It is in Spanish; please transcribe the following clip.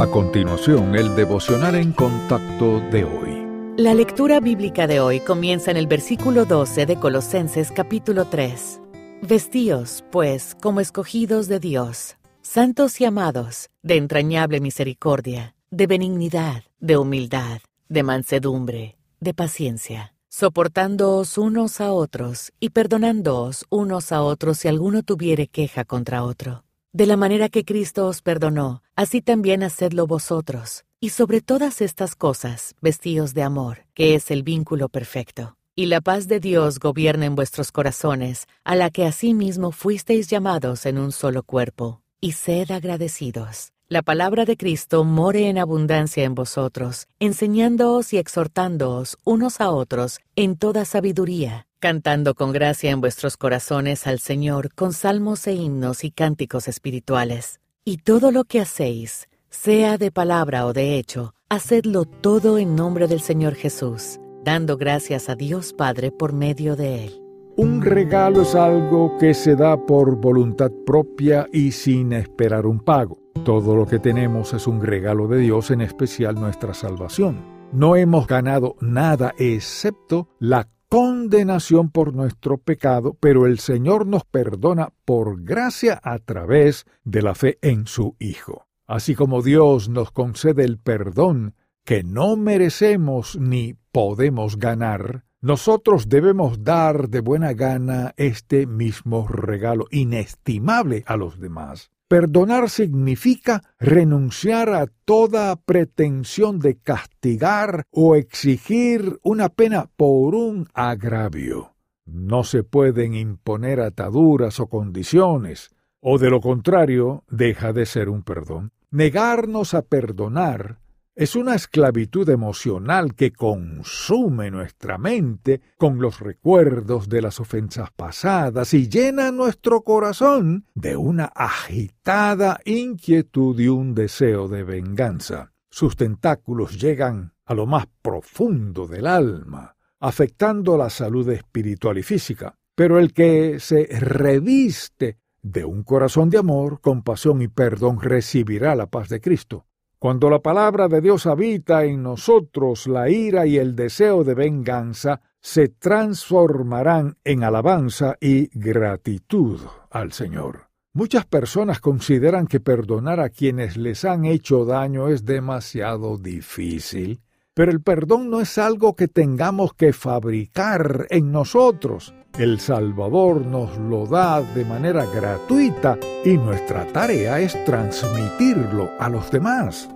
A continuación, el devocional en contacto de hoy. La lectura bíblica de hoy comienza en el versículo 12 de Colosenses capítulo 3. Vestíos, pues, como escogidos de Dios, santos y amados, de entrañable misericordia, de benignidad, de humildad, de mansedumbre, de paciencia, soportándoos unos a otros y perdonándoos unos a otros si alguno tuviere queja contra otro de la manera que Cristo os perdonó, así también hacedlo vosotros. Y sobre todas estas cosas, vestíos de amor, que es el vínculo perfecto. Y la paz de Dios gobierna en vuestros corazones, a la que asimismo fuisteis llamados en un solo cuerpo. Y sed agradecidos. La palabra de Cristo more en abundancia en vosotros, enseñándoos y exhortándoos unos a otros en toda sabiduría cantando con gracia en vuestros corazones al Señor con salmos e himnos y cánticos espirituales. Y todo lo que hacéis, sea de palabra o de hecho, hacedlo todo en nombre del Señor Jesús, dando gracias a Dios Padre por medio de Él. Un regalo es algo que se da por voluntad propia y sin esperar un pago. Todo lo que tenemos es un regalo de Dios, en especial nuestra salvación. No hemos ganado nada excepto la condenación por nuestro pecado, pero el Señor nos perdona por gracia a través de la fe en su Hijo. Así como Dios nos concede el perdón que no merecemos ni podemos ganar, nosotros debemos dar de buena gana este mismo regalo inestimable a los demás. Perdonar significa renunciar a toda pretensión de castigar o exigir una pena por un agravio. No se pueden imponer ataduras o condiciones, o de lo contrario deja de ser un perdón. Negarnos a perdonar es una esclavitud emocional que consume nuestra mente con los recuerdos de las ofensas pasadas y llena nuestro corazón de una agitada inquietud y un deseo de venganza. Sus tentáculos llegan a lo más profundo del alma, afectando la salud espiritual y física. Pero el que se reviste de un corazón de amor, compasión y perdón recibirá la paz de Cristo. Cuando la palabra de Dios habita en nosotros, la ira y el deseo de venganza se transformarán en alabanza y gratitud al Señor. Muchas personas consideran que perdonar a quienes les han hecho daño es demasiado difícil, pero el perdón no es algo que tengamos que fabricar en nosotros. El Salvador nos lo da de manera gratuita y nuestra tarea es transmitirlo a los demás.